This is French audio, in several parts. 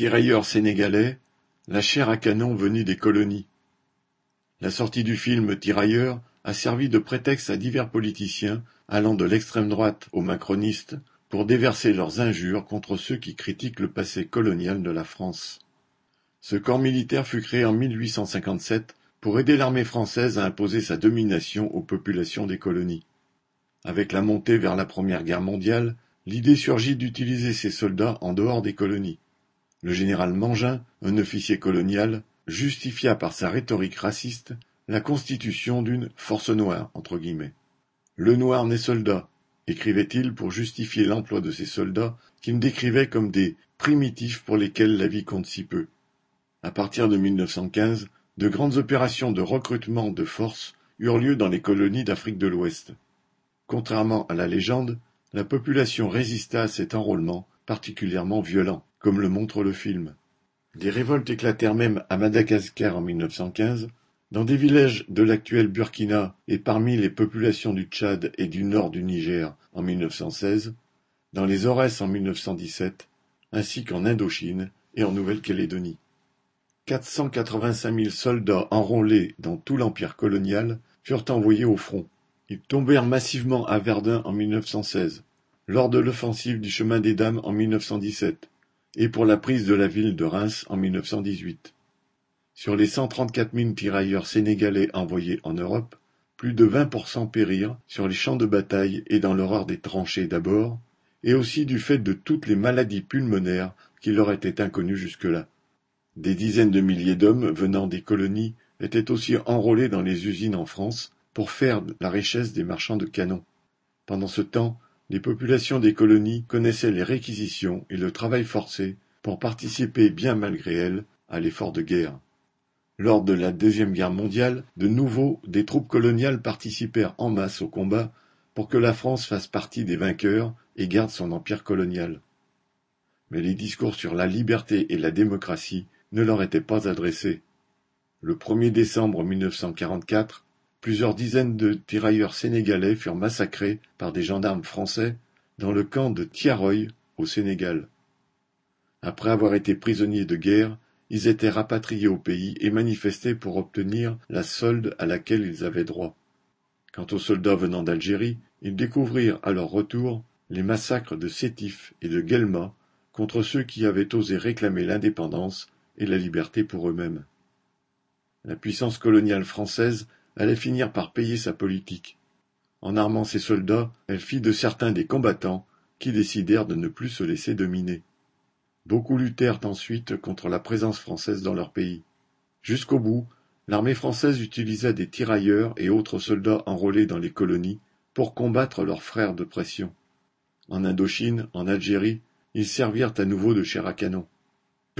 Tirailleurs sénégalais, la chair à canon venue des colonies. La sortie du film Tirailleurs a servi de prétexte à divers politiciens, allant de l'extrême droite aux macronistes, pour déverser leurs injures contre ceux qui critiquent le passé colonial de la France. Ce corps militaire fut créé en 1857 pour aider l'armée française à imposer sa domination aux populations des colonies. Avec la montée vers la Première Guerre mondiale, l'idée surgit d'utiliser ces soldats en dehors des colonies. Le général Mangin, un officier colonial, justifia par sa rhétorique raciste la constitution d'une force noire. Le noir n'est soldat, écrivait-il pour justifier l'emploi de ces soldats qu'il décrivait comme des primitifs pour lesquels la vie compte si peu. À partir de 1915, de grandes opérations de recrutement de forces eurent lieu dans les colonies d'Afrique de l'Ouest. Contrairement à la légende, la population résista à cet enrôlement particulièrement violent comme le montre le film. Des révoltes éclatèrent même à Madagascar en 1915, dans des villages de l'actuel Burkina et parmi les populations du Tchad et du nord du Niger en 1916, dans les Aurès en 1917, ainsi qu'en Indochine et en Nouvelle-Calédonie. 485 000 soldats enrôlés dans tout l'empire colonial furent envoyés au front. Ils tombèrent massivement à Verdun en 1916, lors de l'offensive du chemin des Dames en 1917, et pour la prise de la ville de Reims en 1918. Sur les 134 000 tirailleurs sénégalais envoyés en Europe, plus de 20% périrent sur les champs de bataille et dans l'horreur des tranchées d'abord, et aussi du fait de toutes les maladies pulmonaires qui leur étaient inconnues jusque-là. Des dizaines de milliers d'hommes venant des colonies étaient aussi enrôlés dans les usines en France pour faire la richesse des marchands de canons. Pendant ce temps, les populations des colonies connaissaient les réquisitions et le travail forcé pour participer bien malgré elles à l'effort de guerre. Lors de la Deuxième Guerre mondiale, de nouveau des troupes coloniales participèrent en masse au combat pour que la France fasse partie des vainqueurs et garde son empire colonial. Mais les discours sur la liberté et la démocratie ne leur étaient pas adressés. Le 1er décembre 1944, Plusieurs dizaines de tirailleurs sénégalais furent massacrés par des gendarmes français dans le camp de Tiaroy au Sénégal. Après avoir été prisonniers de guerre, ils étaient rapatriés au pays et manifestaient pour obtenir la solde à laquelle ils avaient droit. Quant aux soldats venant d'Algérie, ils découvrirent à leur retour les massacres de Sétif et de Guelma contre ceux qui avaient osé réclamer l'indépendance et la liberté pour eux-mêmes. La puissance coloniale française allait finir par payer sa politique. En armant ses soldats, elle fit de certains des combattants qui décidèrent de ne plus se laisser dominer. Beaucoup luttèrent ensuite contre la présence française dans leur pays. Jusqu'au bout, l'armée française utilisa des tirailleurs et autres soldats enrôlés dans les colonies pour combattre leurs frères de pression. En Indochine, en Algérie, ils servirent à nouveau de chair à canon.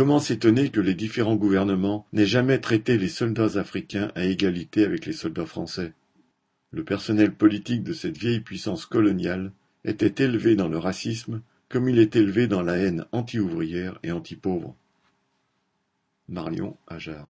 Comment s'étonner que les différents gouvernements n'aient jamais traité les soldats africains à égalité avec les soldats français? Le personnel politique de cette vieille puissance coloniale était élevé dans le racisme comme il est élevé dans la haine anti-ouvrière et anti-pauvre. Marion Ajar